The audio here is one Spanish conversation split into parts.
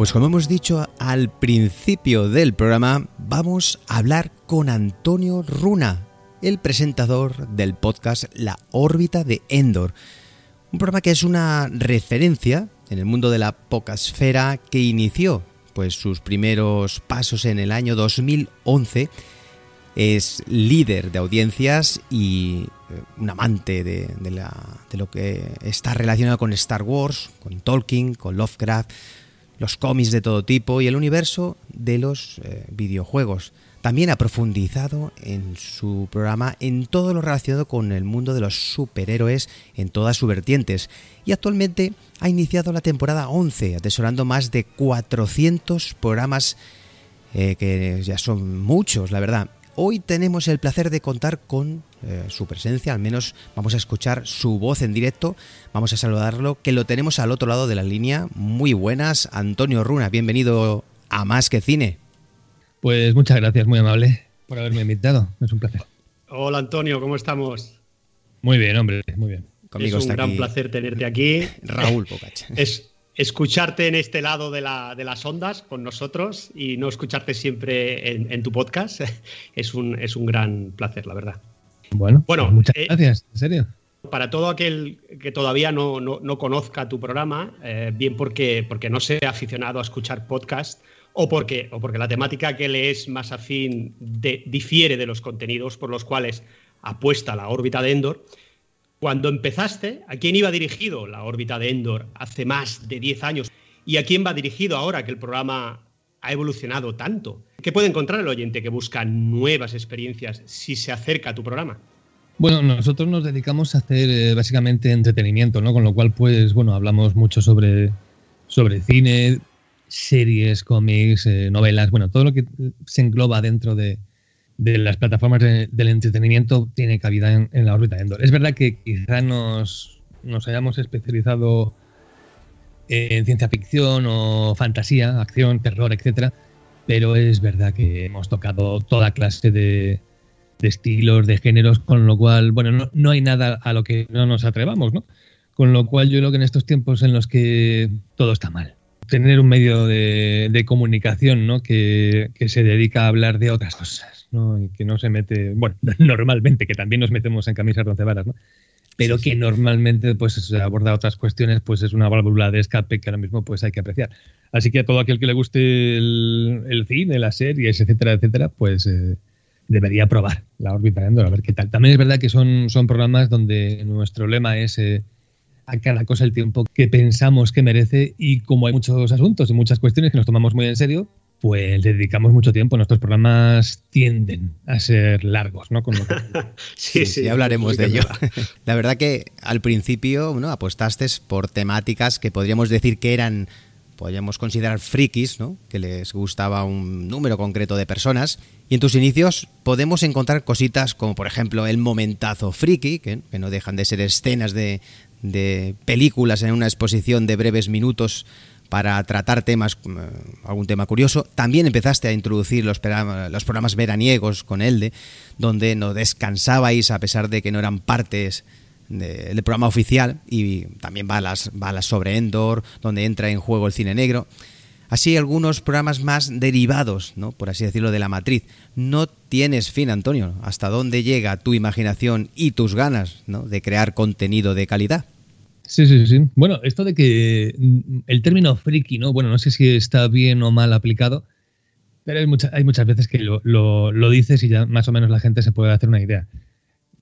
Pues como hemos dicho al principio del programa, vamos a hablar con Antonio Runa, el presentador del podcast La órbita de Endor. Un programa que es una referencia en el mundo de la pocasfera que inició pues sus primeros pasos en el año 2011. Es líder de audiencias y eh, un amante de, de lo que está relacionado con Star Wars, con Tolkien, con Lovecraft los cómics de todo tipo y el universo de los eh, videojuegos. También ha profundizado en su programa en todo lo relacionado con el mundo de los superhéroes en todas sus vertientes y actualmente ha iniciado la temporada 11 atesorando más de 400 programas eh, que ya son muchos, la verdad. Hoy tenemos el placer de contar con eh, su presencia, al menos vamos a escuchar su voz en directo, vamos a saludarlo, que lo tenemos al otro lado de la línea. Muy buenas, Antonio Runa, bienvenido a Más que Cine. Pues muchas gracias, muy amable por haberme invitado, es un placer. Hola Antonio, ¿cómo estamos? Muy bien, hombre, muy bien. es un gran placer tenerte aquí. Raúl Pocacha. Es, escucharte en este lado de, las ondas con nosotros y no escucharte siempre en, tu podcast es un, es un gran placer, la verdad. Bueno, bueno pues muchas eh, gracias, en serio. Para todo aquel que todavía no, conozca tu programa, eh, bien porque, porque no sea aficionado a escuchar podcast o porque, o porque la temática que le es más afín difiere de los contenidos por los cuales apuesta la órbita de Endor, cuando empezaste, ¿a quién iba dirigido la órbita de Endor hace más de 10 años? ¿Y a quién va dirigido ahora que el programa ha evolucionado tanto? ¿Qué puede encontrar el oyente que busca nuevas experiencias si se acerca a tu programa? Bueno, nosotros nos dedicamos a hacer eh, básicamente entretenimiento, ¿no? Con lo cual, pues, bueno, hablamos mucho sobre, sobre cine, series, cómics, eh, novelas, bueno, todo lo que se engloba dentro de, las plataformas del entretenimiento tiene cabida en, la órbita de Endor. Es verdad que quizá nos, nos hayamos especializado en ciencia ficción o fantasía, acción, terror, etcétera, pero es verdad que hemos tocado toda clase de, estilos, de géneros, con lo cual, bueno, no, hay nada a lo que no nos atrevamos, ¿no? Con lo cual yo creo que en estos tiempos en los que todo está mal, tener un medio de, comunicación, ¿no? Que, se dedica a hablar de otras cosas, ¿no? Y que no se mete, bueno, normalmente, que también nos metemos en camisas de once varas, ¿no? Pero que normalmente pues se aborda otras cuestiones, pues es una válvula de escape que ahora mismo pues hay que apreciar. Así que a todo aquel que le guste el, cine, las series, etcétera, etcétera, pues eh, debería probar la órbita de Endor, a ver qué tal. También es verdad que son, son programas donde nuestro lema es eh, a cada cosa el tiempo que pensamos que merece y como hay muchos asuntos y muchas cuestiones que nos tomamos muy en serio, pues dedicamos mucho tiempo. Nuestros programas tienden a ser largos, ¿no? sí, sí, ya hablaremos de ello. La verdad que al principio ¿no? apostaste por temáticas que podríamos decir que eran podríamos considerar frikis, ¿no? que les gustaba un número concreto de personas. Y en tus inicios podemos encontrar cositas como por ejemplo el momentazo friki, que, no dejan de ser escenas de, de, películas en una exposición de breves minutos para tratar temas, eh, algún tema curioso. También empezaste a introducir los, programas veraniegos con Elde, donde no descansabais a pesar de que no eran partes del programa oficial y también balas, balas sobre Endor, donde entra en juego el cine negro. Así algunos programas más derivados, ¿no? por así decirlo, de la matriz. No tienes fin, Antonio. ¿Hasta dónde llega tu imaginación y tus ganas ¿no? de crear contenido de calidad? Sí, sí, sí. Bueno, esto de que mm, el término friki, ¿no? Bueno, no sé si está bien o mal aplicado, pero hay, hay muchas veces que lo, lo dices y ya más o menos la gente se puede hacer una idea.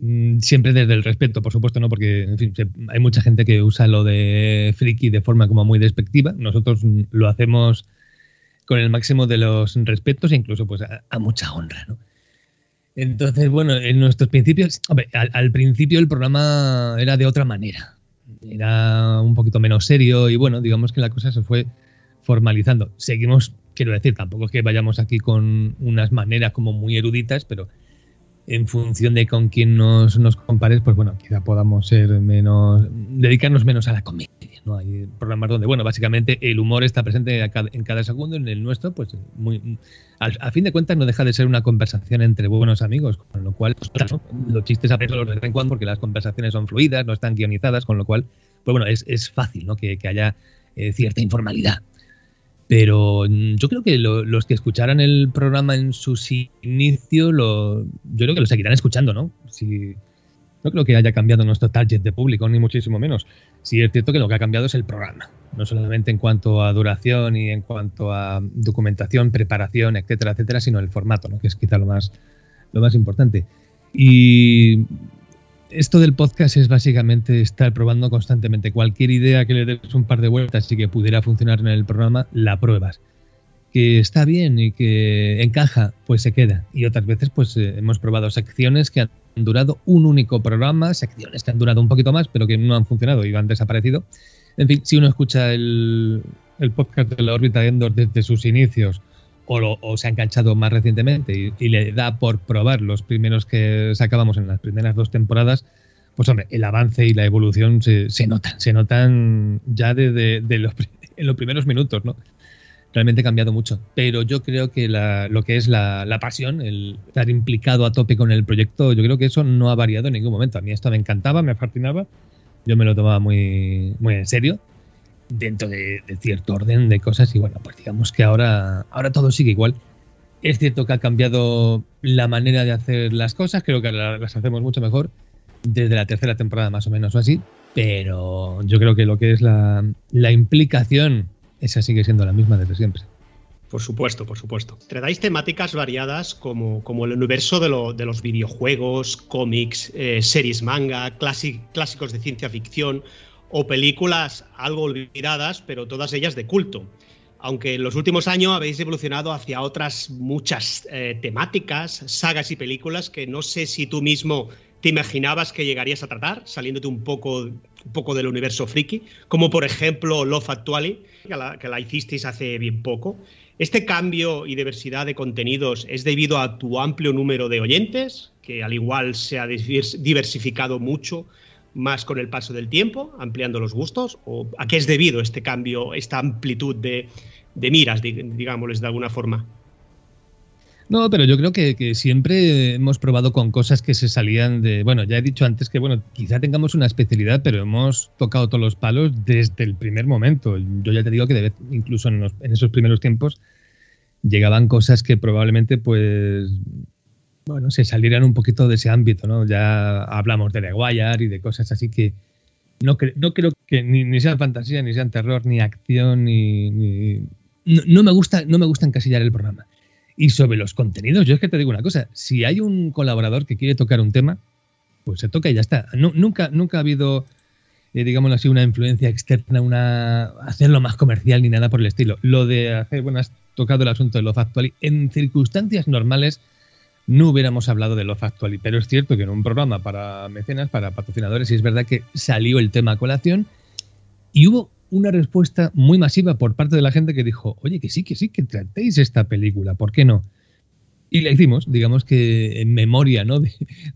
Mm, siempre desde el respeto, por supuesto, ¿no? Porque, en fin, hay mucha gente que usa lo de friki de forma como muy despectiva. Nosotros lo hacemos con el máximo de los respetos e incluso pues a, mucha honra, ¿no? Entonces, bueno, en nuestros principios, hombre, al, principio el programa era de otra manera. Era un poquito menos serio y bueno, digamos que la cosa se fue formalizando. Seguimos, quiero decir, tampoco es que vayamos aquí con unas maneras como muy eruditas, pero en función de con quién nos, nos compares, pues bueno, quizá podamos ser menos, dedicarnos menos a la comedia, ¿no? Hay programas donde, bueno, básicamente el humor está presente en cada segundo, en el nuestro, pues muy, a fin de cuentas no deja de ser una conversación entre buenos amigos, con lo cual, pues, los chistes a los de vez en cuando porque las conversaciones son fluidas, no están guionizadas, con lo cual, pues bueno, es, es fácil, ¿no? Que, que haya eh, cierta informalidad. Pero yo creo que los que escucharan el programa en sus inicios, lo, yo creo que lo seguirán escuchando, ¿no? Si, no creo que haya cambiado nuestro target de público, ni muchísimo menos. Sí es cierto que lo que ha cambiado es el programa, no solamente en cuanto a duración y en cuanto a documentación, preparación, etcétera, etcétera, sino el formato, ¿no? que es quizá lo más, lo más importante. Y esto del podcast es básicamente estar probando constantemente. Cualquier idea que le des un par de vueltas y que pudiera funcionar en el programa, la pruebas. Que está bien y que encaja, pues se queda. Y otras veces, pues eh, hemos probado secciones que han durado un único programa, secciones que han durado un poquito más, pero que no han funcionado y han desaparecido. En fin, si uno escucha el, podcast de la órbita de Endor desde sus inicios o, se ha enganchado más recientemente y, le da por probar los primeros que sacábamos en las primeras dos temporadas, pues hombre, el avance y la evolución se, se notan, se notan ya desde de los, en los primeros minutos, ¿no? Realmente ha cambiado mucho. Pero yo creo que lo que es la, pasión, el estar implicado a tope con el proyecto, yo creo que eso no ha variado en ningún momento. A mí esto me encantaba, me fascinaba, yo me lo tomaba muy, muy en serio, dentro de, cierto orden de cosas, y bueno, pues digamos que ahora, ahora todo sigue igual. Es cierto que ha cambiado la manera de hacer las cosas, creo que las hacemos mucho mejor desde la tercera temporada más o menos o así, pero yo creo que lo que es la, la implicación esa sigue siendo la misma desde siempre. Por supuesto, por supuesto. Tratáis temáticas variadas como, como el universo de, los videojuegos, cómics, eh, series manga, clásicos de ciencia ficción o películas algo olvidadas, pero todas ellas de culto. Aunque en los últimos años habéis evolucionado hacia otras muchas eh, temáticas, sagas y películas que no sé si tú mismo te imaginabas que llegarías a tratar, saliéndote un poco, un poco del universo friki, como por ejemplo Love Actually, que la, que hicisteis hace bien poco. ¿Este cambio y diversidad de contenidos es debido a tu amplio número de oyentes, que al igual se ha diversificado mucho más con el paso del tiempo, ampliando los gustos? ¿O a qué es debido este cambio, esta amplitud de, de miras, digámosles de alguna forma? No, pero yo creo que, siempre hemos probado con cosas que se salían de. Bueno, ya he dicho antes que, bueno, quizá tengamos una especialidad, pero hemos tocado todos los palos desde el primer momento. Yo ya te digo que incluso en, esos primeros tiempos llegaban cosas que probablemente, pues, bueno, se salieran un poquito de ese ámbito, ¿no? Ya hablamos de Wire y de cosas así que no, no creo que ni, ni sean fantasía, ni sean terror, ni acción, ni. no, me gusta, no me gusta encasillar el programa. Y sobre los contenidos, yo es que te digo una cosa, si hay un colaborador que quiere tocar un tema, pues se toca y ya está. nunca, nunca ha habido, eh, digamos así, una influencia externa, una hacerlo más comercial ni nada por el estilo. Lo de hacer, bueno, has tocado el asunto de Love Actually. En circunstancias normales no hubiéramos hablado de Love Actually, pero es cierto que en un programa para mecenas, para patrocinadores, y es verdad que salió el tema a colación y hubo una respuesta muy masiva por parte de la gente que dijo, oye, que sí, que sí, que tratéis esta película, ¿por qué no? Y la hicimos, digamos que en memoria ¿no?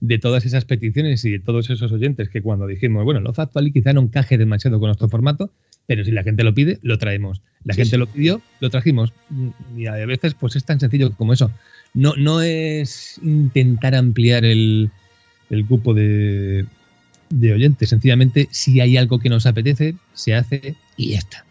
de, todas esas peticiones y de todos esos oyentes que cuando dijimos, bueno, lo factual y quizá no encaje demasiado con nuestro formato, pero si la gente lo pide, lo traemos. La gente lo pidió, lo trajimos. Y a veces pues es tan sencillo como eso. No, no es intentar ampliar el, el grupo de, de oyentes. Sencillamente, si hay algo que nos apetece, se hace y ya está.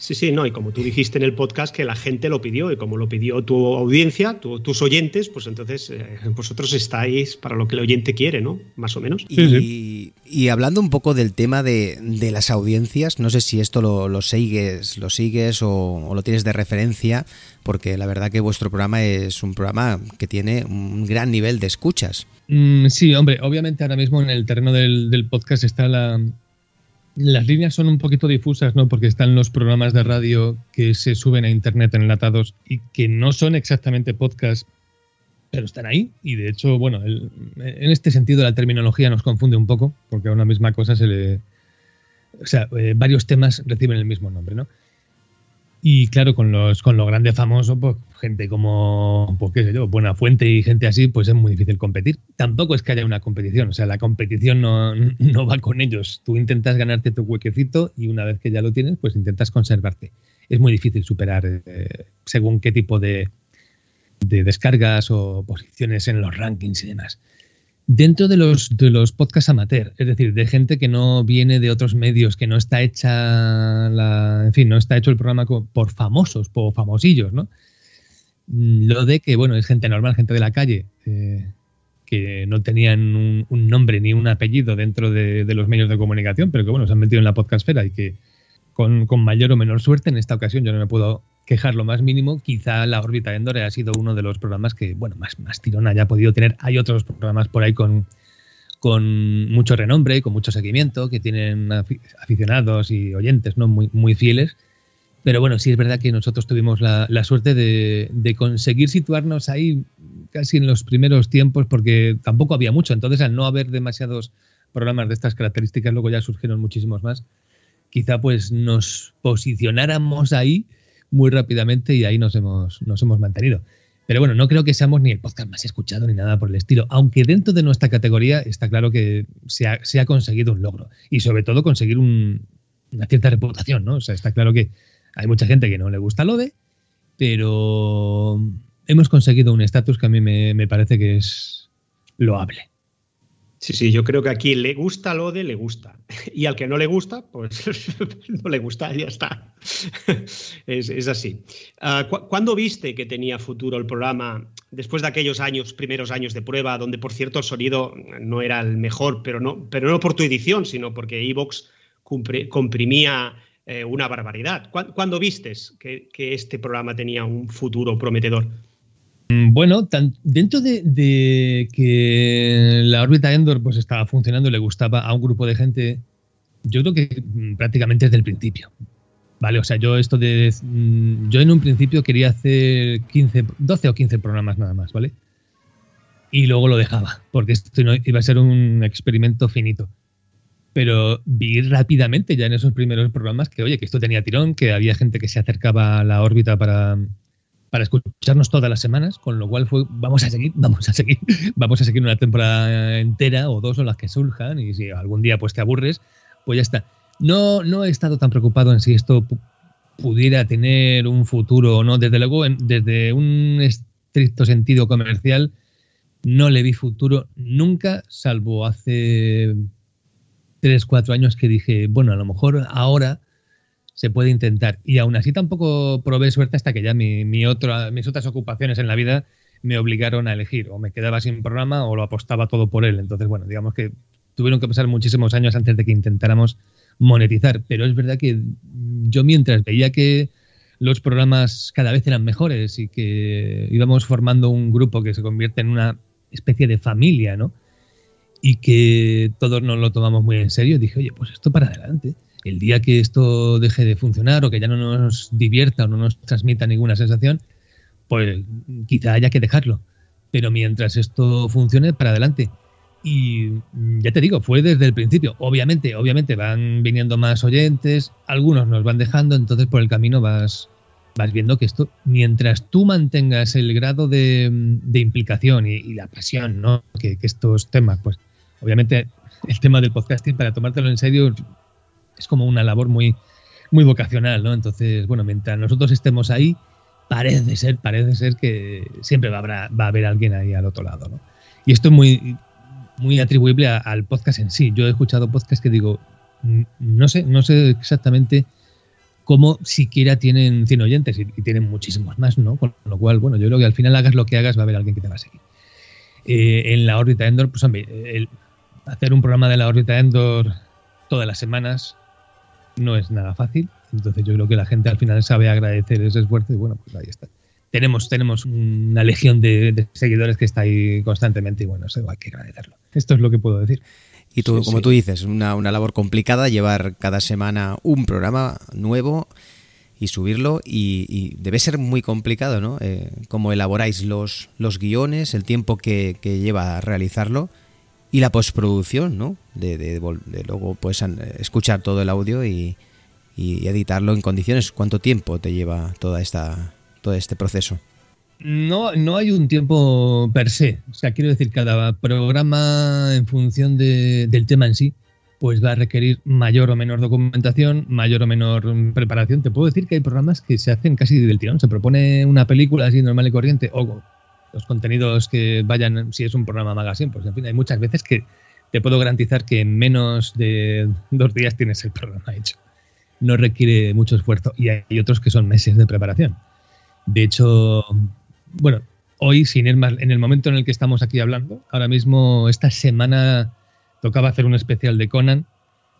Sí, sí, no, y como tú dijiste en el podcast que la gente lo pidió, y como lo pidió tu audiencia, tus oyentes, pues entonces eh, vosotros estáis para lo que el oyente quiere, ¿no? Más o menos. Y, y hablando un poco del tema de, de, las audiencias, no sé si esto lo, lo sigues, lo sigues o, lo tienes de referencia, porque la verdad que vuestro programa es un programa que tiene un gran nivel de escuchas. Mm, sí, hombre, obviamente ahora mismo en el terreno del, del podcast está la, las líneas son un poquito difusas, ¿no? Porque están los programas de radio que se suben a internet enlatados y que no son exactamente podcasts, pero están ahí. Y de hecho, bueno, en este sentido la terminología nos confunde un poco, porque a una misma cosa se le. O sea, eh, varios temas reciben el mismo nombre, ¿no? Y claro, con los, con lo grande famoso, pues gente como, pues qué sé yo, Buena Fuente y gente así, pues es muy difícil competir. Tampoco es que haya una competición, o sea, la competición no, no va con ellos. Tú intentas ganarte tu huequecito y una vez que ya lo tienes, pues intentas conservarte. Es muy difícil superar eh, según qué tipo de, de descargas o posiciones en los rankings y demás. Dentro de los, de los podcasts amateur, es decir, de gente que no viene de otros medios, que no está hecha la, en fin, no está hecho el programa por famosos, por famosillos, ¿no? Mm, lo de que, bueno, es gente normal, gente de la calle, eh, que no tenían un, nombre ni un apellido dentro de, los medios de comunicación, pero que, bueno, se han metido en la podcastfera y que con, con mayor o menor suerte, en esta ocasión yo no me puedo quejar lo más mínimo, quizá la órbita Endor ha sido uno de los programas que, bueno, más, más tirón haya podido tener. Hay otros programas por ahí con, con mucho renombre, con mucho seguimiento, que tienen aficionados y oyentes ¿no? muy, muy fieles. Pero bueno, sí es verdad que nosotros tuvimos la, suerte de, de, conseguir situarnos ahí casi en los primeros tiempos, porque tampoco había mucho. Entonces, al no haber demasiados programas de estas características, luego ya surgieron muchísimos más. Quizá pues nos posicionáramos ahí muy rápidamente y ahí nos hemos, nos hemos mantenido. Pero bueno, no creo que seamos ni el podcast más escuchado ni nada por el estilo, aunque dentro de nuestra categoría está claro que se ha, se ha conseguido un logro y sobre todo conseguir una cierta reputación, ¿no? O sea, está claro que hay mucha gente que no le gusta lo de, pero hemos conseguido un estatus que a mí me, me parece que es loable. Sí, sí, yo creo que a quien le gusta lo de le gusta. Y al que no le gusta, pues no le gusta, ya está. es, así. Ah, ¿Cuándo viste que tenía futuro el programa? Después de aquellos años, primeros años de prueba, donde por cierto el sonido no era el mejor, pero no, pero no por tu edición, sino porque Evox comprimía eh, una barbaridad. ¿Cuándo vistes que este programa tenía un futuro prometedor? Mm, bueno, dentro de, que la órbita Endor pues estaba funcionando y le gustaba a un grupo de gente, yo creo que mm, prácticamente desde el principio. Vale, o sea, yo esto de. Mm, yo en un principio quería hacer 15, 12 o 15 programas nada más, ¿vale? Y luego lo dejaba, porque esto iba a ser un experimento finito. Pero vi rápidamente ya en esos primeros programas que, oye, que esto tenía tirón, que había gente que se acercaba a la órbita para, para escucharnos todas las semanas, con lo cual fue, vamos a seguir, vamos a seguir, vamos a seguir una temporada entera o dos o las que surjan y si algún día pues te aburres, pues ya está. No, no he estado tan preocupado en si esto pudiera tener un futuro o no. Desde luego, desde un estricto sentido comercial, no le vi futuro nunca, salvo hace tres, cuatro años que dije, bueno, a lo mejor ahora se puede intentar. Y aún así tampoco probé suerte hasta que ya mi, mi mis otras ocupaciones en la vida me obligaron a elegir. O me quedaba sin programa o lo apostaba todo por él. Entonces, bueno, digamos que tuvieron que pasar muchísimos años antes de que intentáramos monetizar. Pero es verdad que yo mientras veía que los programas cada vez eran mejores y que íbamos formando un grupo que se convierte en una especie de familia, ¿no? Y que todos nos lo tomamos muy en serio, dije, oye, pues esto para adelante el día que esto deje de funcionar o que ya no nos divierta o no nos transmita ninguna sensación, pues quizá haya que dejarlo. Pero mientras esto funcione, para adelante. Y ya te digo, fue desde el principio. Obviamente, obviamente van viniendo más oyentes, algunos nos van dejando, entonces por el camino vas, vas viendo que esto, mientras tú mantengas el grado de, implicación y, la pasión, ¿no? Que, estos temas, pues obviamente el tema del podcasting, para tomártelo en serio, es como una labor muy, muy vocacional, ¿no? Entonces, bueno, mientras nosotros estemos ahí, parece ser, parece ser que siempre va a, haber, va a haber alguien ahí al otro lado, ¿no? Y esto es muy, muy atribuible al podcast en sí. Yo he escuchado podcasts que digo, no sé, no sé exactamente cómo siquiera tienen 100 oyentes y, tienen muchísimos más, ¿no? Con lo cual, bueno, yo creo que al final hagas lo que hagas va a haber alguien que te va a seguir. Eh, en la órbita Endor, pues hombre, hacer un programa de la órbita Endor todas las semanas no es nada fácil. Entonces yo creo que la gente al final sabe agradecer ese esfuerzo y bueno, pues ahí está. Tenemos, tenemos una legión de, seguidores que está ahí constantemente y bueno, eso hay que agradecerlo. Esto es lo que puedo decir. Y tú, como tú dices, una, una labor complicada llevar cada semana un programa nuevo y subirlo y, debe ser muy complicado, ¿no? Eh, cómo elaboráis los, los guiones, el tiempo que, que lleva a realizarlo y la postproducción, ¿no? De, de, luego pues escuchar todo el audio y, editarlo en condiciones. ¿Cuánto tiempo te lleva toda esta, todo este proceso? No, no hay un tiempo per se. O sea, quiero decir, cada programa en función del tema en sí, pues va a requerir mayor o menor documentación, mayor o menor preparación. Te puedo decir que hay programas que se hacen casi del tirón. Se propone una película así normal y corriente, o los contenidos que vayan, si es un programa magazine, pues en fin, hay muchas veces que te puedo garantizar que en menos de dos días tienes el programa hecho. No requiere mucho esfuerzo y hay otros que son meses de preparación. De hecho, bueno, hoy, sin ir más, en el momento en el que estamos aquí hablando, ahora mismo, esta semana tocaba hacer un especial de Conan.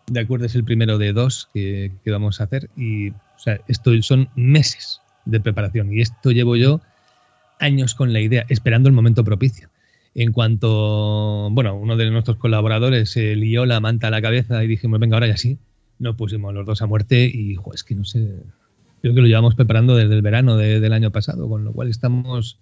De acuerdo, es el primero de dos que, vamos a hacer. Y, o sea, esto son meses de preparación. Y esto llevo yo años con la idea, esperando el momento propicio. En cuanto, bueno, uno de nuestros colaboradores se lió la manta a la cabeza y dijimos, venga, ahora ya sí, nos pusimos los dos a muerte y, jo, es que no sé, creo que lo llevamos preparando desde el verano del año pasado, con lo cual estamos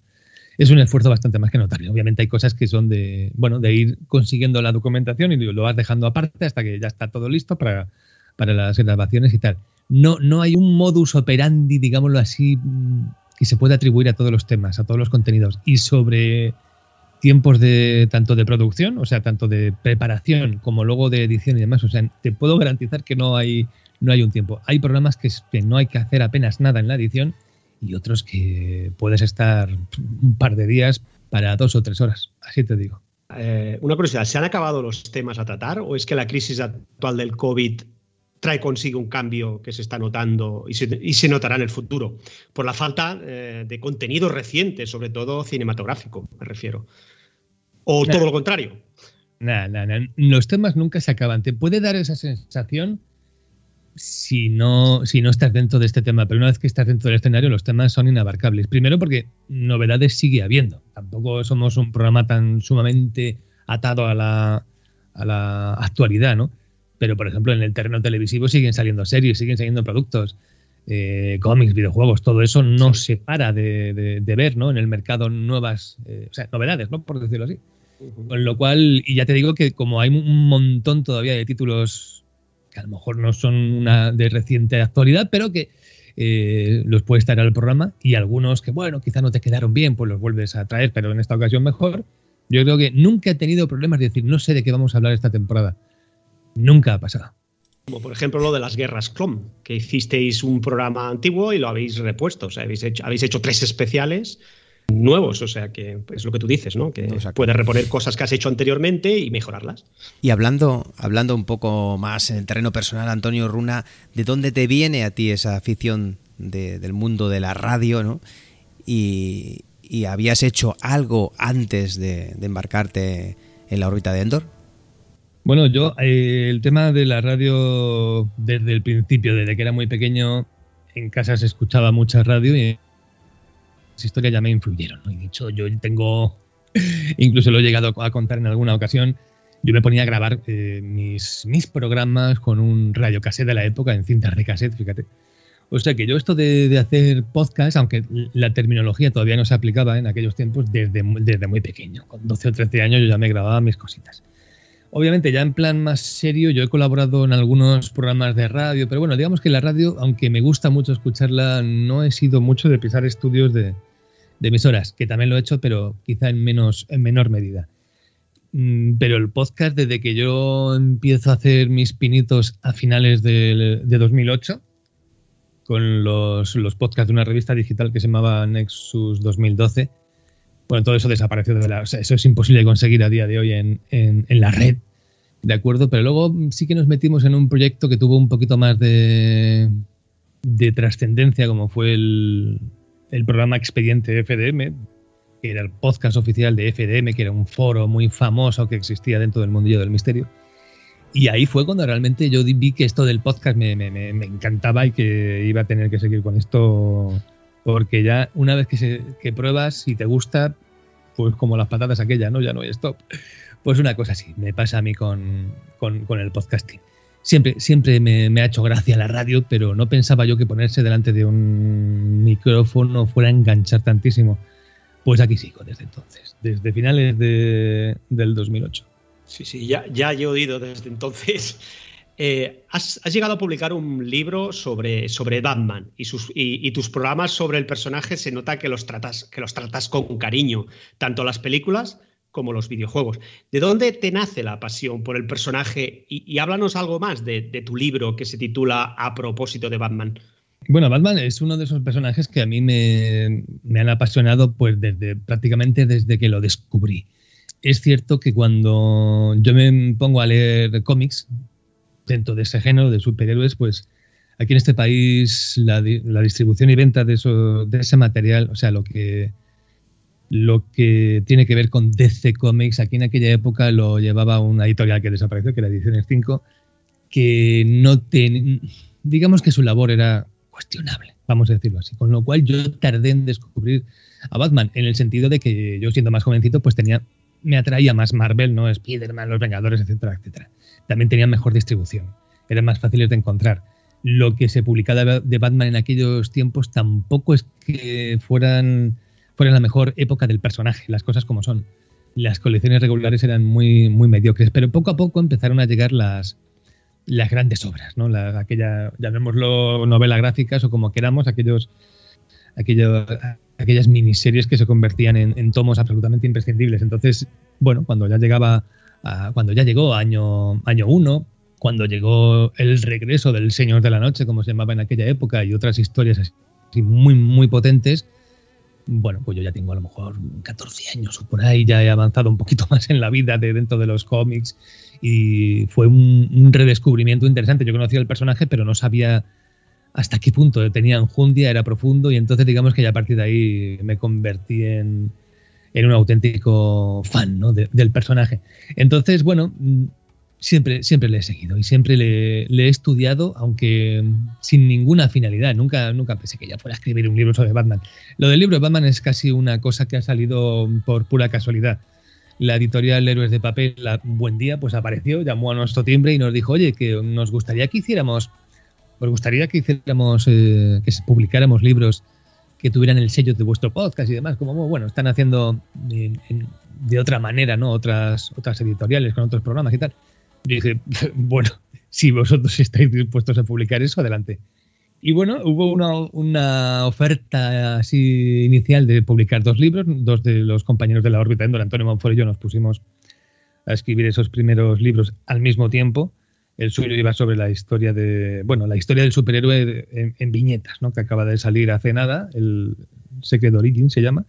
es un esfuerzo bastante más que notario. Obviamente hay cosas que son de, bueno, de ir consiguiendo la documentación y lo vas dejando aparte hasta que ya está todo listo para, para las grabaciones y tal. No, no hay un modus operandi, digámoslo así, que se pueda atribuir a todos los temas, a todos los contenidos. Y sobre tiempos de tanto de producción, o sea, tanto de preparación como luego de edición y demás. O sea, te puedo garantizar que no hay, no hay un tiempo. Hay programas que no hay que hacer apenas nada en la edición y otros que puedes estar un par de días para dos o tres horas. Así te digo. Eh, una curiosidad, ¿se han acabado los temas a tratar o es que la crisis actual del COVID trae consigo un cambio que se está notando y se, notará en el futuro? Por la falta eh, de contenido reciente, sobre todo cinematográfico, me refiero. ¿O todo lo contrario? Nada, nada, los temas nunca se acaban. Te puede dar esa sensación si no, si no estás dentro de este tema. Pero una vez que estás dentro del escenario, los temas son inabarcables. Primero porque novedades sigue habiendo. Tampoco somos un programa tan sumamente atado a la, a la actualidad, ¿no? Pero, por ejemplo, en el terreno televisivo siguen saliendo series, siguen saliendo productos, eh, cómics, videojuegos, todo eso no se para de, ver, ¿no? En el mercado nuevas, eh, o sea, novedades, ¿no? Por decirlo así. Con lo cual, y ya te digo que como hay un montón todavía de títulos que a lo mejor no son una de reciente actualidad, pero que eh, los puedes traer al programa y algunos que, bueno, quizá no te quedaron bien, pues los vuelves a traer, pero en esta ocasión mejor. Yo creo que nunca he tenido problemas de decir, no sé de qué vamos a hablar esta temporada. Nunca ha pasado. Como por ejemplo lo de las guerras Clon, que hicisteis un programa antiguo y lo habéis repuesto. O sea, habéis hecho, habéis hecho tres especiales nuevos, o sea que es lo que tú dices, ¿no? Que puedes reponer cosas que has hecho anteriormente y mejorarlas. Y hablando, hablando un poco más en el terreno personal, Antonio Runa, ¿de dónde te viene a ti esa afición del mundo de la radio, ¿no? Y, habías hecho algo antes de, embarcarte en la órbita de Endor? Bueno, yo eh, el tema de la radio desde el principio, desde que era muy pequeño, en casa se escuchaba mucha radio y historias ya me influyeron. ¿no? Y dicho, yo tengo, incluso lo he llegado a contar en alguna ocasión, yo me ponía a grabar eh, mis, mis programas con un radiocassette de la época, en cintas de cassette, fíjate. O sea que yo esto de, hacer podcast, aunque la terminología todavía no se aplicaba en aquellos tiempos, desde, desde muy pequeño, con 12 o 13 años yo ya me grababa mis cositas. Obviamente ya en plan más serio, yo he colaborado en algunos programas de radio, pero bueno, digamos que la radio, aunque me gusta mucho escucharla, no he sido mucho de pisar estudios de, de emisoras, que también lo he hecho, pero quizá en, menos, en menor medida. Mm, pero el podcast, desde que yo empiezo a hacer mis pinitos a finales de, 2008, con los, los, podcasts de una revista digital que se llamaba Nexus 2012, bueno, todo eso desapareció de la... eso es imposible de conseguir a día de hoy en, en, la red, ¿de acuerdo? Pero luego sí que nos metimos en un proyecto que tuvo un poquito más de, de trascendencia, como fue el, el programa Expediente FDM, que era el podcast oficial de FDM, que era un foro muy famoso que existía dentro del mundillo del misterio. Y ahí fue cuando realmente yo vi que esto del podcast me, encantaba y que iba a tener que seguir con esto, porque ya una vez que, se, que pruebas y te gusta, pues como las patatas aquellas, ¿no? Ya no hay stop. Pues una cosa así, me pasa a mí con, con el podcasting siempre, siempre me, ha hecho gracia la radio, pero no pensaba yo que ponerse delante de un micrófono fuera a enganchar tantísimo. Pues aquí sigo desde entonces, desde finales de, del 2008. Sí, sí, ya, ya he oído desde entonces. Eh, has, llegado a publicar un libro sobre, sobre Batman y, tus programas sobre el personaje se nota que los tratas, que los tratas con cariño, tanto las películas como los videojuegos. ¿De dónde te nace la pasión por el personaje? Y, háblanos algo más de, tu libro que se titula A propósito de Batman. Bueno, Batman es uno de esos personajes que a mí me, han apasionado pues desde prácticamente desde que lo descubrí. Es cierto que cuando yo me pongo a leer cómics de ese género de superhéroes, pues aquí en este país la, distribución y venta de, ese material, o sea, lo que, lo que tiene que ver con DC Comics, aquí en aquella época lo llevaba una editorial que desapareció, que era Ediciones 5, que no tenía, digamos que su labor era cuestionable, vamos a decirlo así. Con lo cual yo tardé en descubrir a Batman, en el sentido de que yo siendo más jovencito, pues tenía, me atraía más Marvel, ¿no? Spider-Man, Los Vengadores, etcétera, etcétera. También tenían mejor distribución, eran más fáciles de encontrar lo que se publicaba de Batman en aquellos tiempos tampoco es que fueran, fueran la mejor época del personaje, las cosas como son. Las colecciones regulares eran muy, muy mediocres, pero poco a poco empezaron a llegar las, las grandes obras, ¿no? La, aquella, llamémoslo novela gráficas o como queramos, aquellos, aquellos, aquellas miniseries que se convertían en, tomos absolutamente imprescindibles. Entonces, bueno, cuando ya llegaba, cuando ya llegó año, año uno, cuando llegó el regreso del Señor de la Noche, como se llamaba en aquella época, y otras historias así muy, muy potentes, bueno, pues yo ya tengo a lo mejor 14 años o por ahí, ya he avanzado un poquito más en la vida de dentro de los cómics y fue un, redescubrimiento interesante. Yo conocía el personaje, pero no sabía hasta qué punto tenía enjundia, era profundo y entonces digamos que ya a partir de ahí me convertí en, un auténtico fan del personaje. Entonces, bueno, siempre, siempre le he seguido y siempre le, he estudiado, aunque sin ninguna finalidad. Nunca, nunca pensé que ya fuera a escribir un libro sobre Batman. Lo del libro de Batman es casi una cosa que ha salido por pura casualidad. La editorial Héroes de Papel, buen día, pues apareció, llamó a nuestro timbre y nos dijo, oye, que nos gustaría que hiciéramos, os gustaría que hiciéramos, eh, que publicáramos libros que tuvieran el sello de vuestro podcast y demás, como bueno, están haciendo de otra manera, ¿no? Otras, otras editoriales con otros programas y tal dije, bueno, si vosotros estáis dispuestos a publicar eso, adelante. Y bueno, hubo una, oferta así inicial de publicar dos libros. Dos de los compañeros de la órbita, Endor, Antonio Monfort y yo, nos pusimos a escribir esos primeros libros al mismo tiempo. El suyo iba sobre la historia de, bueno, la historia del superhéroe en, viñetas, ¿no? Que acaba de salir hace nada, el Secret Origin se llama.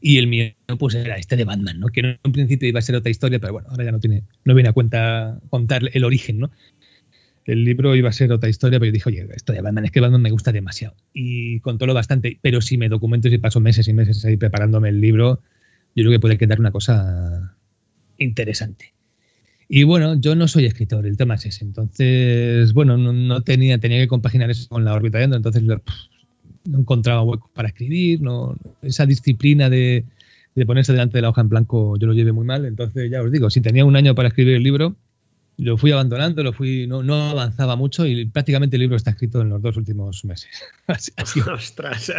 Y el mío, pues era este de Batman, ¿no? Que en un principio iba a ser otra historia, pero bueno, ahora ya no tiene, no viene a cuenta contar el origen, ¿no? El libro iba a ser otra historia, pero yo dije, oye, esto de Batman es que Batman me gusta demasiado. Y lo bastante, pero si me documento y paso meses y meses ahí preparándome el libro, yo creo que puede quedar una cosa interesante. Y bueno, yo no soy escritor, el tema es ese. Entonces, bueno, no, tenía, tenía que compaginar eso con la órbita de entonces no encontraba hueco para escribir, no, esa disciplina de, ponerse delante de la hoja en blanco yo lo llevé muy mal, entonces ya os digo, si tenía un año para escribir el libro, lo fui abandonando, lo fui, no, no avanzaba mucho y prácticamente el libro está escrito en los dos últimos meses. Ostras.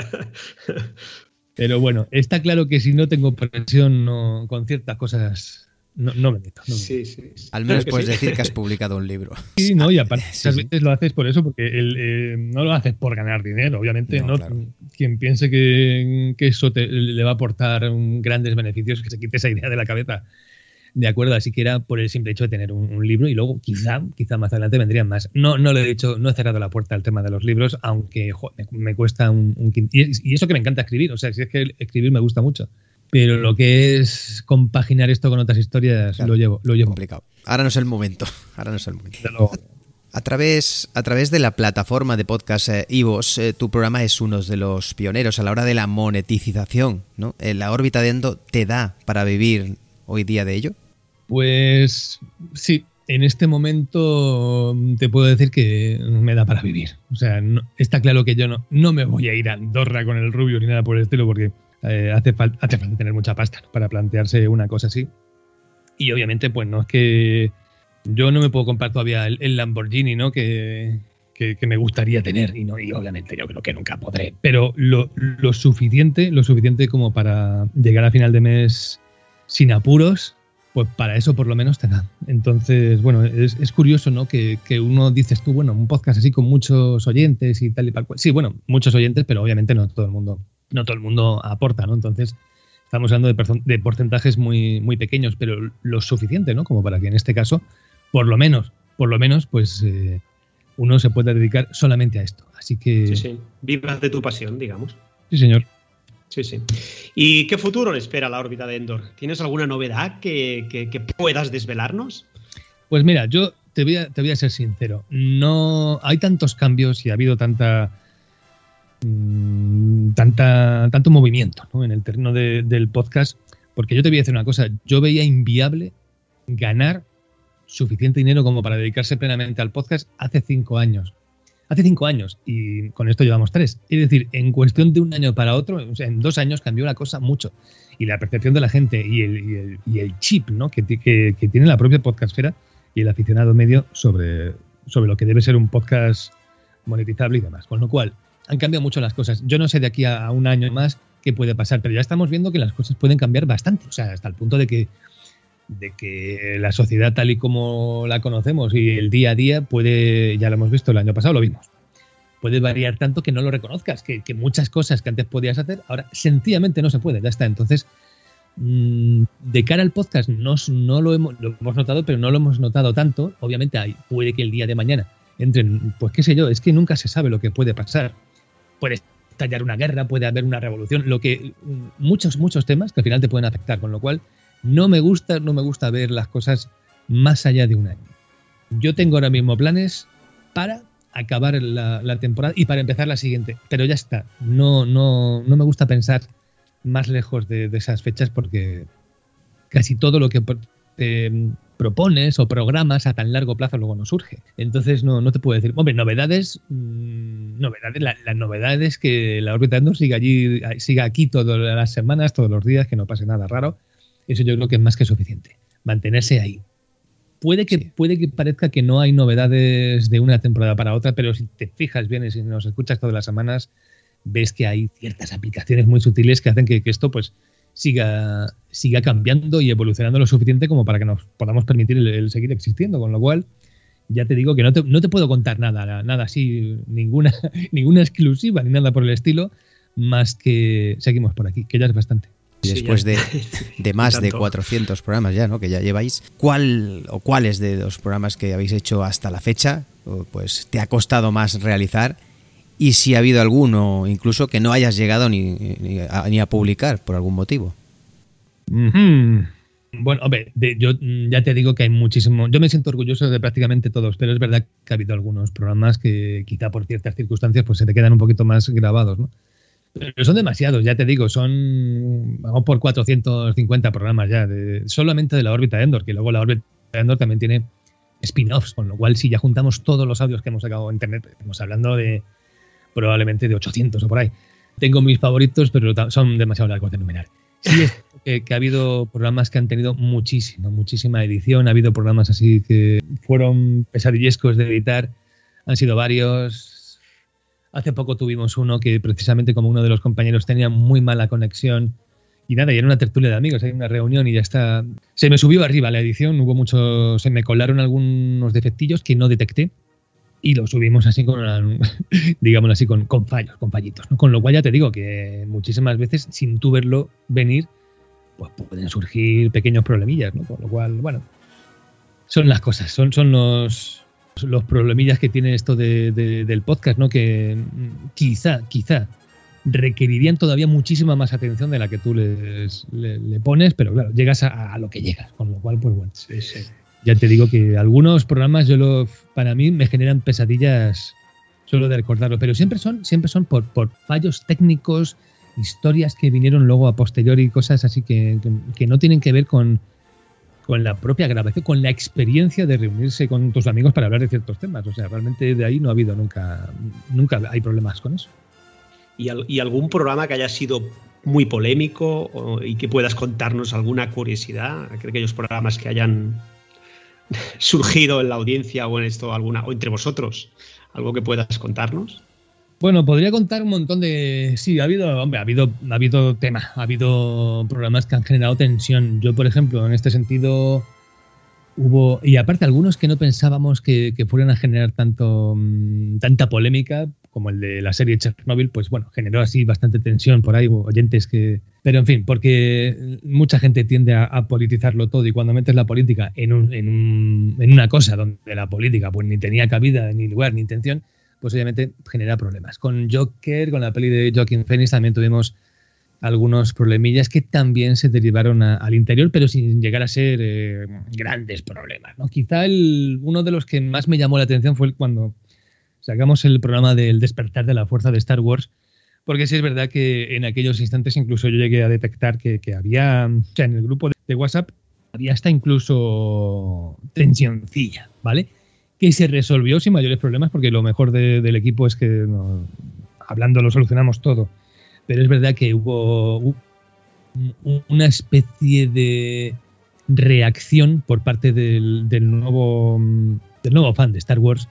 Pero bueno, está claro que si no tengo presión no, con ciertas cosas no, no me meto. sí, sí, Al menos puedes decir que has publicado un libro. Sí, no, y aparte, muchas veces lo haces por eso, porque eh, no lo haces por ganar dinero, obviamente. No, Quien piense que, eso le va a aportar grandes beneficios, que se quite esa idea de la cabeza. De acuerdo, así que era por el simple hecho de tener un, libro y luego quizá, quizá más adelante vendrían más. No, no lo he dicho, no he cerrado la puerta al tema de los libros, aunque me, cuesta un, un y, y eso que me encanta escribir, o sea, si es que escribir me gusta mucho pero lo que es compaginar esto con otras historias lo llevo lo llevo. complicado. Ahora no es el momento ahora no es el momento. A, través a través de la plataforma de podcast eh, Ivos eh, tu programa es uno de los pioneros a la hora de la monetización no eh, la órbita de Endo te da para vivir hoy día de ello. Pues sí en este momento te puedo decir que me da para vivir. O sea, está claro que yo no, no me voy a ir a Andorra con el rubio ni nada por el estilo, porque eh, hace, falta tener mucha pasta para plantearse una cosa así. Y obviamente, pues no es que yo no me puedo comprar todavía el, Lamborghini, ¿no? Que, me gustaría tener y no y obviamente yo creo que nunca podré. Pero lo, suficiente lo suficiente como para llegar a final de mes sin apuros pues para eso por lo menos te da entonces bueno es, curioso no que, que, uno dices tú bueno un podcast así con muchos oyentes y tal y tal sí bueno muchos oyentes pero obviamente no todo el mundo no todo el mundo aporta, ¿no? Entonces, estamos hablando de, porcentajes muy, muy pequeños, pero lo suficiente, ¿no? Como para que en este caso, por lo menos, por lo menos, pues eh, uno se puede dedicar solamente a esto. Así que... Sí, sí. Vivas de tu pasión, digamos. Sí, señor. Sí, sí. ¿Y qué futuro le espera la órbita de Endor? ¿Tienes alguna novedad que, puedas desvelarnos? Pues mira, yo te voy, a, te voy a ser sincero. No hay tantos cambios y ha habido tanta mm, tanta tanto movimiento en el terreno del podcast. Porque yo te voy a decir una cosa. Yo veía inviable ganar suficiente dinero como para dedicarse plenamente al podcast hace cinco años. Hace cinco años y con esto llevamos tres. Es decir, en cuestión de un año para otro, en dos años cambió la cosa mucho. Y la percepción de la gente y el, y el, chip ¿no? que, que, tiene la propia podcastfera y el aficionado medio sobre, sobre lo que debe ser un podcast monetizable y demás. Con lo cual, han cambiado mucho las cosas. Yo no sé de aquí a un año más qué puede pasar, pero ya estamos viendo que las cosas pueden cambiar bastante. O sea, hasta el punto de que de que la sociedad tal y como la conocemos y el día a día puede, ya lo hemos visto el año pasado, lo vimos, puede variar tanto que no lo reconozcas, que, muchas cosas que antes podías hacer, ahora sencillamente no se puede, ya está. Entonces, mm, de cara al podcast no, no lo, hemos, lo hemos notado, pero no lo hemos notado tanto. Obviamente hay, puede que el día de mañana entren, pues qué sé yo, es que nunca se sabe lo que puede pasar. Puede estallar una guerra, puede haber una revolución, lo que mm, muchos, muchos temas que al final te pueden afectar, con lo cual no me gusta, no me gusta ver las cosas más allá de un año. Yo tengo ahora mismo planes para acabar la, temporada y para empezar la siguiente, pero ya está. No, no, no me gusta pensar más lejos de, esas fechas porque casi todo lo que propones o programas a tan largo plazo luego no surge. Entonces no, no te puedo decir, hombre, novedades, mm, novedades, la, novedad es que la órbita Endor siga allí, siga aquí todas las semanas, todos los días, que no pase nada raro eso yo creo que es más que suficiente. Mantenerse ahí. Puede que, puede que parezca que no hay novedades de una temporada para otra, pero si te fijas bien y si nos escuchas todas las semanas, ves que hay ciertas aplicaciones muy sutiles que hacen que, esto pues siga, siga cambiando y evolucionando lo suficiente como para que nos podamos permitir el, seguir existiendo. Con lo cual, ya te digo que no te, no te puedo contar nada, nada así, ninguna, ninguna exclusiva ni nada por el estilo, más que seguimos por aquí, que ya es bastante después de, más de 400 programas ya, ¿no? Que ya lleváis, ¿cuál o cuáles de los programas que habéis hecho hasta la fecha, pues te ha costado más realizar? Y si ha habido alguno, incluso que no hayas llegado ni, ni, a, publicar por algún motivo. Bueno, hombre, yo ya te digo que hay muchísimo. Yo me siento orgulloso de prácticamente todos, pero es verdad que ha habido algunos programas que quizá por ciertas circunstancias pues se te quedan un poquito más grabados, ¿no? Pero son demasiados, ya te digo, son, vamos por 450 programas ya, solamente de la órbita de Endor, que luego la órbita de Endor también tiene spin-offs, con lo cual si ya juntamos todos los audios que hemos sacado en internet, estamos hablando de probablemente de 800 o por ahí. Tengo mis favoritos, pero son demasiado largos de enumerar. Sí es que, que, ha habido programas que han tenido muchísima, muchísima edición, ha habido programas así que fueron pesadillescos de editar, han sido varios, Hace poco tuvimos uno que precisamente como uno de los compañeros tenía muy mala conexión y nada, y era una tertulia de amigos, hay una reunión y ya está. Se me subió arriba la edición, hubo muchos, se me colaron algunos defectillos que no detecté y lo subimos así con, digamos así, con, fallos, con fallitos. Con lo cual ya te digo que muchísimas veces sin tú verlo venir, pues pueden surgir pequeños problemillas, ¿no? Con lo cual, bueno, son las cosas, son, son los, los problemillas que tiene esto del podcast, ¿no? Que mm, quizá, quizá requerirían todavía muchísima más atención de la que tú le, pones, pero claro, llegas a, lo que llegas, con lo cual, pues bueno. Ya te digo que algunos programas yo lo, para mí me generan pesadillas solo de recordarlo, pero siempre son, siempre son por, por fallos técnicos, historias que vinieron luego a posteriori, cosas así que no tienen que ver con, con la propia grabación, con la experiencia de reunirse con tus amigos para hablar de ciertos temas. O sea, realmente de ahí no ha habido nunca, nunca hay problemas con eso. ¿Y, algún programa que haya sido muy polémico y que puedas contarnos alguna curiosidad? Creo que aquellos programas que hayan surgido en la audiencia o en esto alguna, o entre vosotros, algo que puedas contarnos. Bueno, podría contar un montón de. Sí, ha habido, hombre, ha habido, ha habido tema, ha habido programas que han generado tensión. Yo, por ejemplo, en este sentido, hubo. Y aparte, algunos que no pensábamos que, fueran a generar tanto, mm, tanta polémica, como el de la serie Chernobyl, pues bueno, generó así bastante tensión por ahí, oyentes que... Pero en fin, porque mucha gente tiende a, politizarlo todo y cuando metes la política en, un, en, un, en, una cosa donde la política pues ni tenía cabida, ni lugar, ni intención, pues obviamente genera problemas. Con Joker, con la peli de Joaquin Phoenix también tuvimos algunos problemillas que también se derivaron al interior, pero sin llegar a ser eh, grandes problemas. ¿no? Quizá uno de los que más me llamó la atención fue cuando sacamos el programa del despertar de la fuerza de Star Wars, porque sí es verdad que en aquellos instantes incluso yo llegué a detectar que, había, o sea, en el grupo de WhatsApp había hasta incluso tensioncilla, ¿vale? Que se resolvió sin mayores problemas, porque lo mejor del equipo es que hablando lo solucionamos todo. Pero es verdad que hubo una especie de reacción por parte del, del nuevo del nuevo fan de Star Wars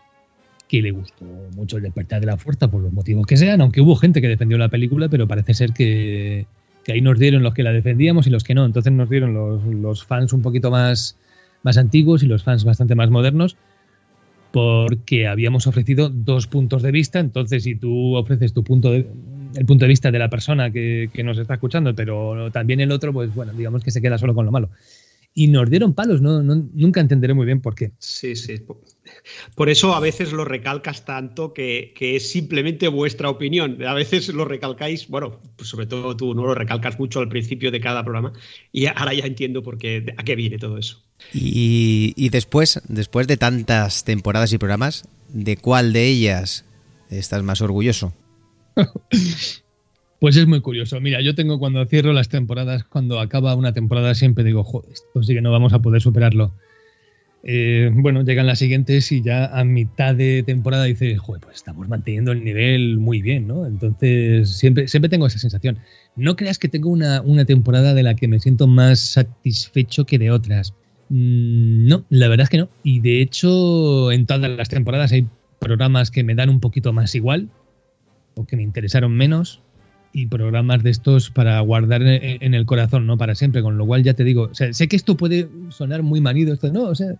que le gustó mucho el despertar de la fuerza por los motivos que sean, aunque hubo gente que defendió la película, pero parece ser que, ahí nos dieron los que la defendíamos y los que no. Entonces nos dieron los, fans un poquito más, más antiguos y los fans bastante más modernos, porque habíamos ofrecido dos puntos de vista. Entonces, si tú ofreces tu punto de, el punto de vista de la persona que, que nos está escuchando, pero también el otro, pues bueno, digamos que se queda solo con lo malo y nos dieron palos, ¿no? nunca entenderé muy bien por qué. Sí, sí. Por eso a veces lo recalcas tanto que, es simplemente vuestra opinión. A veces lo recalcáis, bueno, pues sobre todo tú no lo recalcas mucho al principio de cada programa y ahora ya entiendo por qué, a qué viene todo eso. Y, y después, después de tantas temporadas y programas, ¿de cuál de ellas estás más orgulloso? Pues es muy curioso. Mira, yo tengo cuando cierro las temporadas, cuando acaba una temporada, siempre digo, joder, esto sí que no vamos a poder superarlo. Eh, bueno, llegan las siguientes y ya a mitad de temporada dices, joder, pues estamos manteniendo el nivel muy bien, ¿no? Entonces, siempre, siempre tengo esa sensación. No creas que tengo una, temporada de la que me siento más satisfecho que de otras. Mm, no, la verdad es que no. Y de hecho, en todas las temporadas hay programas que me dan un poquito más igual o que me interesaron menos y programas de estos para guardar en, el corazón, no para siempre, con lo cual ya te digo, o sea, sé que esto puede sonar muy manido, esto no, o sea,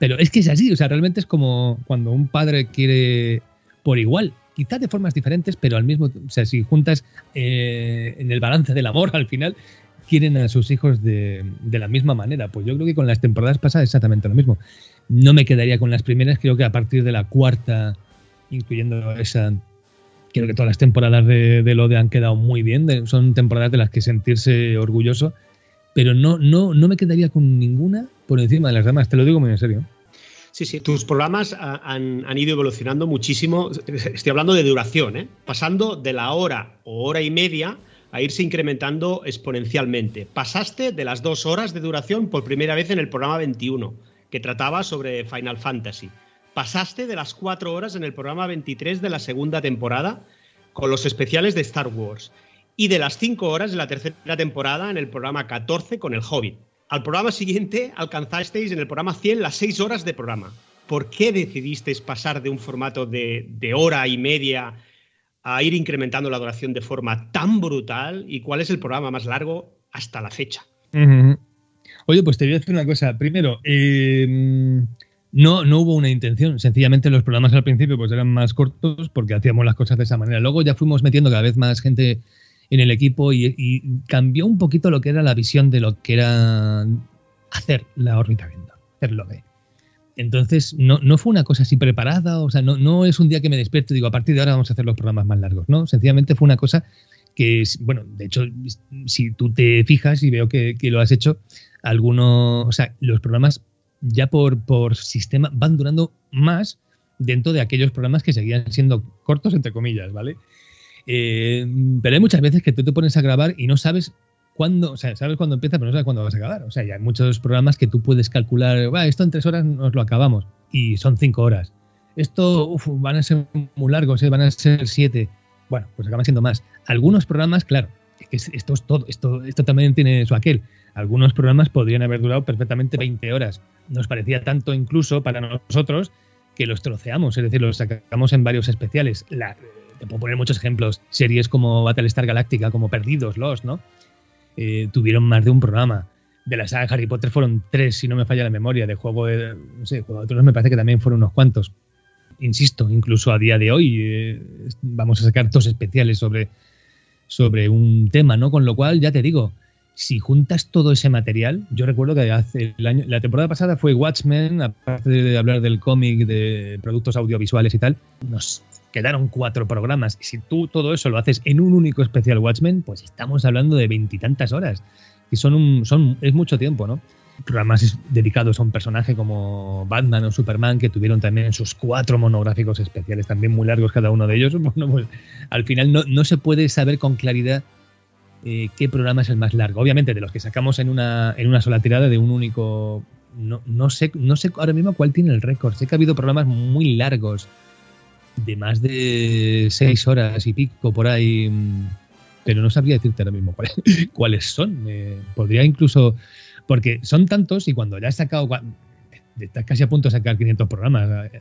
pero es que es así, o sea, realmente es como cuando un padre quiere por igual, quizás de formas diferentes, pero al mismo, o sea, si juntas eh, en el balance del amor al final, quieren a sus hijos de, de, la misma manera. Pues yo creo que con las temporadas pasa exactamente lo mismo. No me quedaría con las primeras, creo que a partir de la cuarta, incluyendo esa creo que todas las temporadas de, de Lode han quedado muy bien, son temporadas de las que sentirse orgulloso, pero no, no, no me quedaría con ninguna por encima de las demás, te lo digo muy en serio. Sí, sí, tus programas han, han, ido evolucionando muchísimo. Estoy hablando de duración, ¿eh? pasando de la hora o hora y media a irse incrementando exponencialmente. Pasaste de las dos horas de duración por primera vez en el programa 21, que trataba sobre Final Fantasy pasaste de las cuatro horas en el programa 23 de la segunda temporada con los especiales de Star Wars y de las cinco horas de la tercera temporada en el programa 14 con el Hobbit. Al programa siguiente alcanzasteis en el programa 100 las seis horas de programa. ¿Por qué decidisteis pasar de un formato de, hora y media a ir incrementando la duración de forma tan brutal? ¿Y cuál es el programa más largo hasta la fecha? Oye, pues te voy a decir una cosa. Primero, eh, no, no hubo una intención. Sencillamente los programas al principio pues eran más cortos porque hacíamos las cosas de esa manera. Luego ya fuimos metiendo cada vez más gente en el equipo y, cambió un poquito lo que era la visión de lo que era hacer la órbita viendo, hacerlo de. Entonces, no, no fue una cosa así preparada, o sea, no, no es un día que me despierto y digo, a partir de ahora vamos a hacer los programas más largos, ¿no? Sencillamente fue una cosa que, bueno, de hecho, si tú te fijas y veo que, que lo has hecho, algunos, o sea, los programas ya por, por sistema van durando más dentro de aquellos programas que seguían siendo cortos, entre comillas, ¿vale? Eh, pero hay muchas veces que tú te pones a grabar y no sabes cuándo, sabes cuándo empieza, pero no sabes cuándo vas a acabar. O sea, hay muchos programas que tú puedes calcular, esto en tres horas nos lo acabamos y son cinco horas. Esto van a ser muy largos, ¿eh? van a ser siete. Bueno, pues acaban siendo más. Algunos programas, claro, esto es todo, esto, esto también tiene su aquel. Algunos programas podrían haber durado perfectamente 20 horas. Nos parecía tanto incluso para nosotros que los troceamos, es decir, los sacamos en varios especiales. te puedo poner muchos ejemplos. Series como Battlestar Galactica, como Perdidos, Los, ¿no? Eh, tuvieron más de un programa. De la saga Harry Potter fueron tres, si no me falla la memoria. De juego de, no sé, Juego de Tronos me parece que también fueron unos cuantos. insisto, incluso a día de hoy eh, vamos a sacar dos especiales sobre, sobre un tema, ¿no? Con lo cual, ya te digo, si juntas todo ese material, yo recuerdo que hace el año, la temporada pasada fue Watchmen, aparte de hablar del cómic, de productos audiovisuales y tal, nos quedaron cuatro programas. Si tú todo eso lo haces en un único especial Watchmen, pues estamos hablando de veintitantas horas. Y son un, son, es mucho tiempo, ¿no? Programas dedicados a un personaje como Batman o Superman, que tuvieron también sus cuatro monográficos especiales, también muy largos cada uno de ellos. Bueno, pues al final no, no se puede saber con claridad eh, qué programa es el más largo. Obviamente, de los que sacamos en una, en una sola tirada de un único. No, no, sé, no sé ahora mismo cuál tiene el récord. Sé que ha habido programas muy largos de más de seis horas y pico por ahí, mm, pero no sabría decirte ahora mismo cuáles, son. podría incluso, porque son tantos y cuando ya has sacado, estás casi a punto de sacar 500 programas,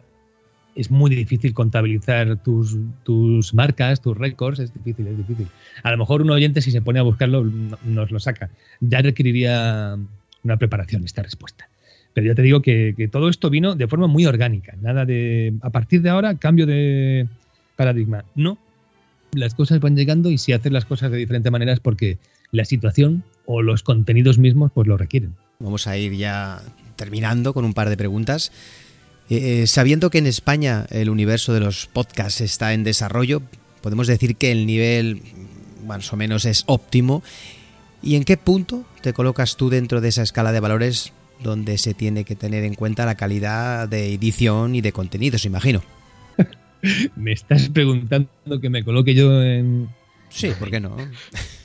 es muy difícil contabilizar tus, marcas, tus récords, es difícil, es difícil. A lo mejor un oyente si se pone a buscarlo nos lo saca. Ya requeriría una preparación esta respuesta. Pero ya te digo que, todo esto vino de forma muy orgánica. Nada de. A partir de ahora, cambio de paradigma. No. Las cosas van llegando y si haces las cosas de diferente manera es porque la situación o los contenidos mismos pues lo requieren. Vamos a ir ya terminando con un par de preguntas. Eh, eh, sabiendo que en España el universo de los podcasts está en desarrollo, podemos decir que el nivel más o menos es óptimo. ¿Y en qué punto te colocas tú dentro de esa escala de valores donde se tiene que tener en cuenta la calidad de edición y de contenidos, imagino. me estás preguntando que me coloque yo en... Sí, ¿por qué no?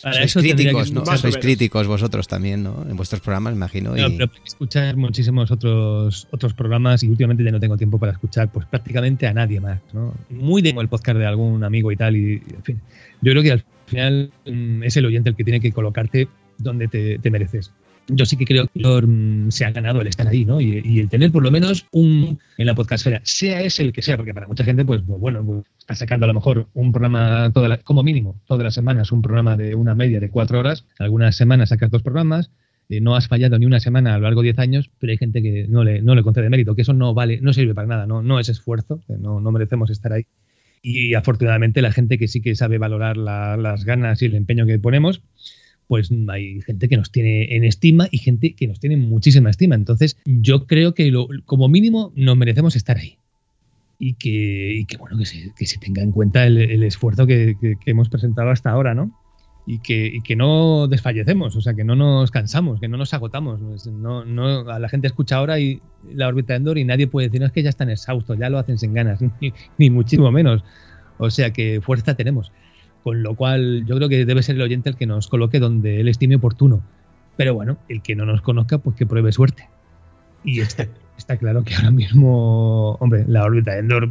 sois críticos, ¿no? Sois críticos vosotros también, ¿no? En vuestros programas, imagino. No, pero escuchar muchísimos otros, otros programas y últimamente ya no tengo tiempo para escuchar pues prácticamente a nadie más, ¿no? Muy de el podcast de algún amigo y tal y, en fin. Yo creo que al final mm, es el oyente el que tiene que colocarte donde te mereces yo sí que creo que mm, se ha ganado el estar ahí, ¿no? Y, el tener por lo menos un en la podcastera, sea ese el que sea, porque para mucha gente, pues, pues bueno, pues, está sacando a lo mejor un programa, toda como mínimo, todas las semanas, un programa de una media de cuatro horas, algunas semanas sacas dos programas, eh, no has fallado ni una semana a lo largo de diez años, pero hay gente que no le, no le concede mérito, que eso no vale, no sirve para nada, no, no es esfuerzo, no, no merecemos estar ahí. Y afortunadamente la gente que sí que sabe valorar las ganas y el empeño que ponemos, pues hay gente que nos tiene en estima y gente que nos tiene muchísima estima. Entonces, yo creo que como mínimo nos merecemos estar ahí. Y que, bueno, que se, tenga en cuenta el, esfuerzo que, hemos presentado hasta ahora, ¿no? Y que, que, no desfallecemos, o sea, que no nos cansamos, que no nos agotamos. No, no, a la gente escucha ahora y la órbita de Endor y nadie puede decir, no, es que ya están exhaustos, ya lo hacen sin ganas, ni muchísimo menos. O sea que fuerza tenemos. Con lo cual, yo creo que debe ser el oyente el que nos coloque donde él estime oportuno. Pero bueno, el que no nos conozca, pues que pruebe suerte. Y está, está claro que ahora mismo, hombre, la órbita de Endor,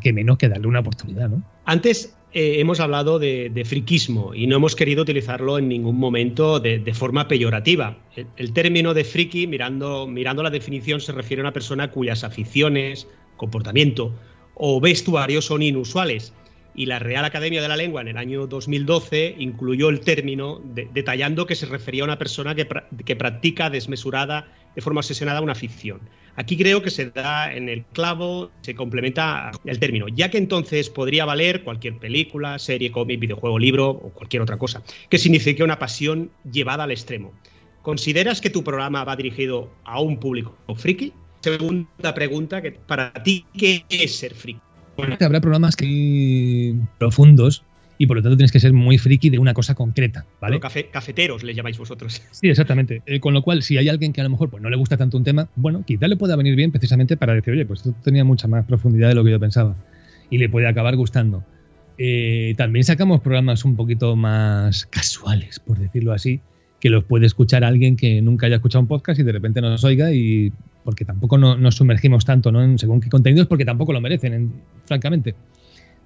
que menos que darle una oportunidad, ¿no? Antes eh, hemos hablado de, friquismo y no hemos querido utilizarlo en ningún momento de, forma peyorativa. El, término de friki, mirando, mirando la definición, se refiere a una persona cuyas aficiones, comportamiento o vestuarios son inusuales y la Real Academia de la Lengua en el año 2012 incluyó el término detallando que se refería a una persona que, practica desmesurada, de forma obsesionada, una ficción. Aquí creo que se da en el clavo, se complementa el término, ya que entonces podría valer cualquier película, serie, cómic, videojuego, libro o cualquier otra cosa, que signifique una pasión llevada al extremo. ¿Consideras que tu programa va dirigido a un público friki? Segunda pregunta, que para ti, ¿qué es ser friki? Habrá programas que profundos y por lo tanto tienes que ser muy friki de una cosa concreta, ¿vale? cafeteros le llamáis vosotros. Sí, exactamente. Eh, con lo cual, si hay alguien que a lo mejor pues, no le gusta tanto un tema, bueno, quizá le pueda venir bien precisamente para decir, oye, pues esto tenía mucha más profundidad de lo que yo pensaba y le puede acabar gustando. Eh, también sacamos programas un poquito más casuales, por decirlo así, que los puede escuchar alguien que nunca haya escuchado un podcast y de repente nos oiga y porque tampoco nos sumergimos tanto ¿no? en según qué contenidos, porque tampoco lo merecen, francamente.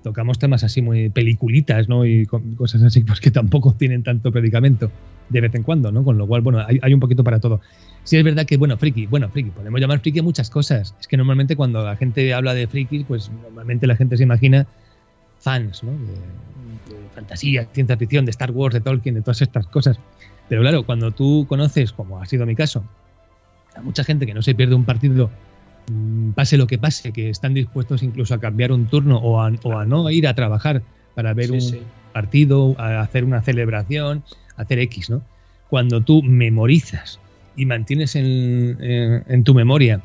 Tocamos temas así muy peliculitas, ¿no? Y cosas así, pues que tampoco tienen tanto predicamento de vez en cuando, ¿no? Con lo cual, bueno, hay, un poquito para todo. Sí es verdad que, bueno, friki, bueno, friki, podemos llamar friki a muchas cosas. Es que normalmente cuando la gente habla de friki, pues normalmente la gente se imagina fans, ¿no? De, de fantasía, ciencia ficción, de Star Wars, de Tolkien, de todas estas cosas. Pero claro, cuando tú conoces, como ha sido mi caso, mucha gente que no se pierde un partido mm, pase lo que pase, que están dispuestos incluso a cambiar un turno o a, no ir a trabajar para ver un partido, a hacer una celebración, hacer X, ¿no? Cuando tú memorizas y mantienes en, tu memoria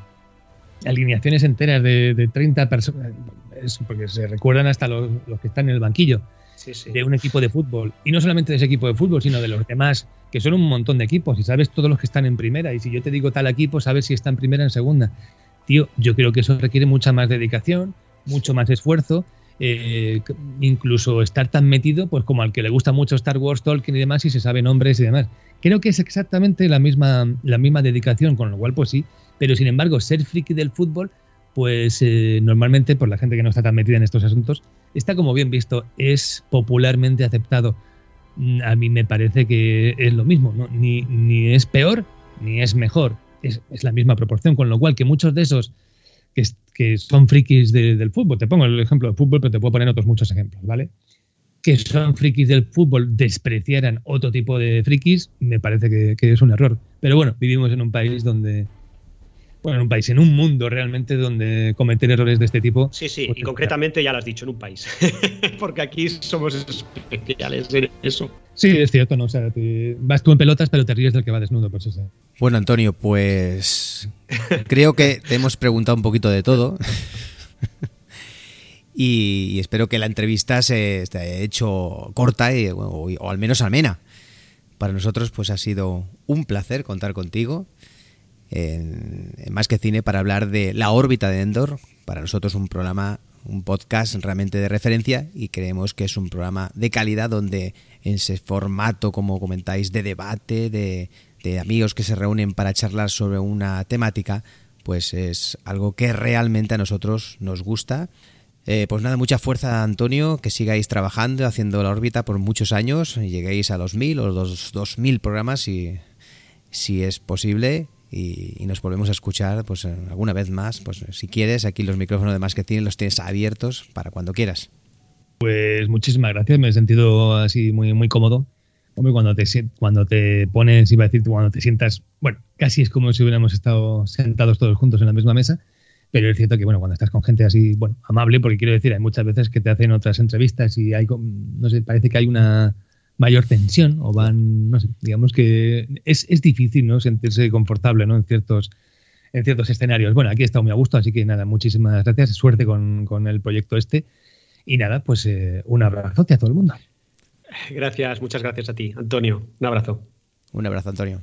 alineaciones enteras de, 30 personas, porque se recuerdan hasta los, que están en el banquillo de un equipo de fútbol, y no solamente de ese equipo de fútbol, sino de los demás, que son un montón de equipos, y sabes todos los que están en primera, y si yo te digo tal equipo, sabes si está en primera o en segunda. Tío, yo creo que eso requiere mucha más dedicación, mucho más esfuerzo, eh, incluso estar tan metido, pues como al que le gusta mucho Star Wars, Tolkien y demás, y se sabe nombres y demás. Creo que es exactamente la misma, la misma dedicación, con lo cual, pues sí, pero sin embargo, ser friki del fútbol, pues eh, normalmente, por la gente que no está tan metida en estos asuntos, está como bien visto, es popularmente aceptado. Mm, a mí me parece que es lo mismo, ¿no? ni, ni es peor ni es mejor, es, es, la misma proporción, con lo cual que muchos de esos que, que son frikis del fútbol, te pongo el ejemplo del fútbol, pero te puedo poner otros muchos ejemplos, ¿vale? que son frikis del fútbol despreciaran otro tipo de frikis, me parece que, es un error. Pero bueno, vivimos en un país donde, bueno, en un país, en un mundo realmente donde cometer errores de este tipo. Sí, sí, pues y concretamente ya lo has dicho, en un país. Porque aquí somos especiales en eso. Sí, es cierto, ¿no? O sea, vas tú en pelotas, pero te ríes del que va desnudo, por eso. Bueno, Antonio, pues creo que te hemos preguntado un poquito de todo y, espero que la entrevista se esté hecho corta o, al menos amena. Para nosotros pues ha sido un placer contar contigo en, Más que Cine para hablar de la órbita de Endor. Para nosotros un programa, un podcast realmente de referencia y creemos que es un programa de calidad donde en ese formato, como comentáis, de debate, de, de amigos que se reúnen para charlar sobre una temática, pues es algo que realmente a nosotros nos gusta eh, pues nada, mucha fuerza, Antonio, que sigáis trabajando, haciendo la órbita por muchos años, lleguéis a los mil o los dos mil programas si, si es posible y, nos volvemos a escuchar pues alguna vez más. Pues si quieres, aquí los micrófonos de Más que Cine los tienes abiertos para cuando quieras. Pues muchísimas gracias, me he sentido así muy, muy cómodo. Hombre, cuando te, cuando te pones, iba a decir, cuando te sientas, bueno, casi es como si hubiéramos estado sentados todos juntos en la misma mesa pero es cierto que, bueno, cuando estás con gente así, bueno, amable, porque quiero decir, hay muchas veces que te hacen otras entrevistas y hay, no sé, parece que hay una mayor tensión o van, no sé, digamos que es, es difícil, ¿no? Sentirse confortable, ¿no? En ciertos, en ciertos escenarios. Bueno, aquí he estado muy a gusto, así que nada, muchísimas gracias, suerte con, con el proyecto este. Y nada, pues eh, un abrazote a todo el mundo. Gracias, muchas gracias a ti, Antonio. Un abrazo. Un abrazo, Antonio.